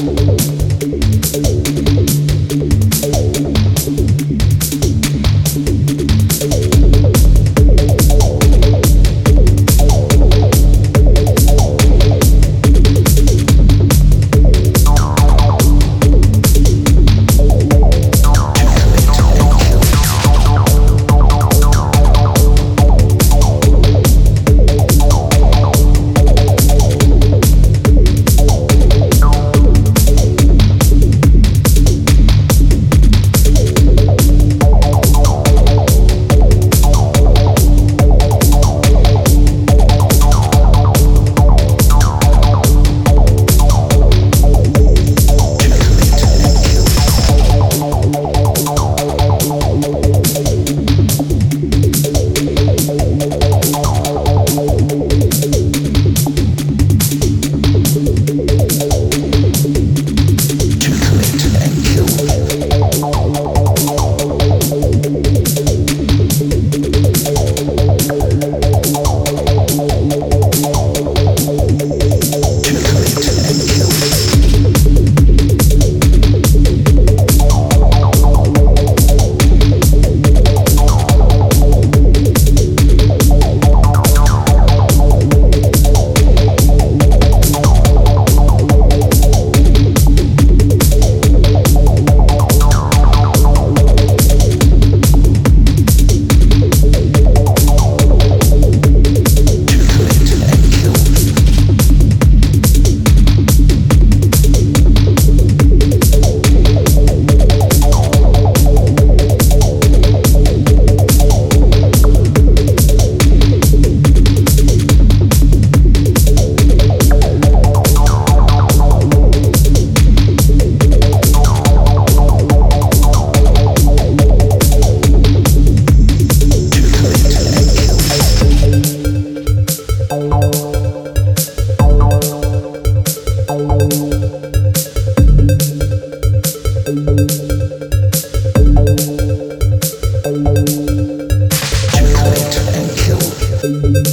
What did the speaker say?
Música Chocolate.